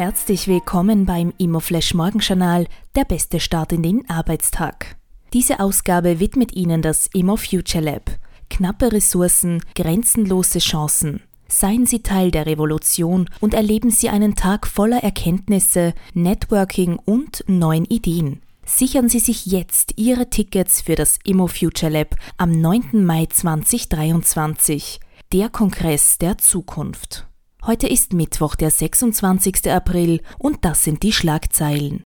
Herzlich willkommen beim Immoflash Morgenjournal, der beste Start in den Arbeitstag. Diese Ausgabe widmet Ihnen das Immo Future Lab. Knappe Ressourcen, grenzenlose Chancen. Seien Sie Teil der Revolution und erleben Sie einen Tag voller Erkenntnisse, Networking und neuen Ideen. Sichern Sie sich jetzt Ihre Tickets für das Immo Future Lab am 9. Mai 2023, der Kongress der Zukunft. Heute ist Mittwoch, der 26. April und das sind die Schlagzeilen.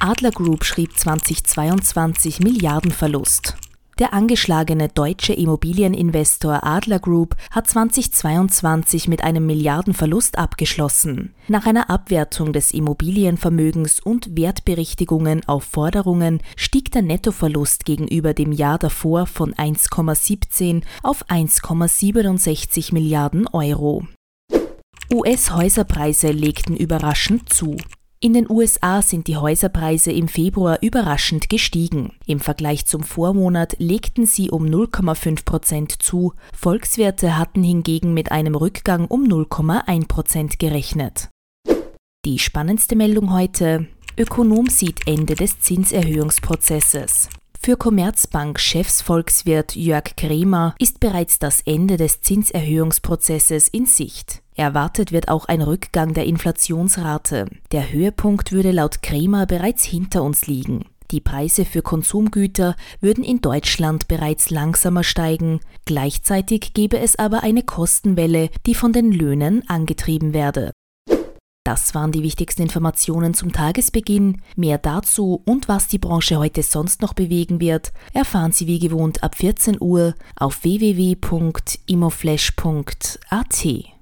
Adler Group schrieb 2022 Milliardenverlust. Der angeschlagene deutsche Immobilieninvestor Adler Group hat 2022 mit einem Milliardenverlust abgeschlossen. Nach einer Abwertung des Immobilienvermögens und Wertberichtigungen auf Forderungen stieg der Nettoverlust gegenüber dem Jahr davor von 1,17 auf 1,67 Milliarden Euro. US-Häuserpreise legten überraschend zu. In den USA sind die Häuserpreise im Februar überraschend gestiegen. Im Vergleich zum Vormonat legten sie um 0,5 Prozent zu. Volkswerte hatten hingegen mit einem Rückgang um 0,1 Prozent gerechnet. Die spannendste Meldung heute. Ökonom sieht Ende des Zinserhöhungsprozesses. Für Commerzbank-Chefsvolkswirt Jörg Kremer ist bereits das Ende des Zinserhöhungsprozesses in Sicht. Erwartet wird auch ein Rückgang der Inflationsrate. Der Höhepunkt würde laut Kremer bereits hinter uns liegen. Die Preise für Konsumgüter würden in Deutschland bereits langsamer steigen, gleichzeitig gäbe es aber eine Kostenwelle, die von den Löhnen angetrieben werde. Das waren die wichtigsten Informationen zum Tagesbeginn. Mehr dazu und was die Branche heute sonst noch bewegen wird, erfahren Sie wie gewohnt ab 14 Uhr auf www.imoflash.at.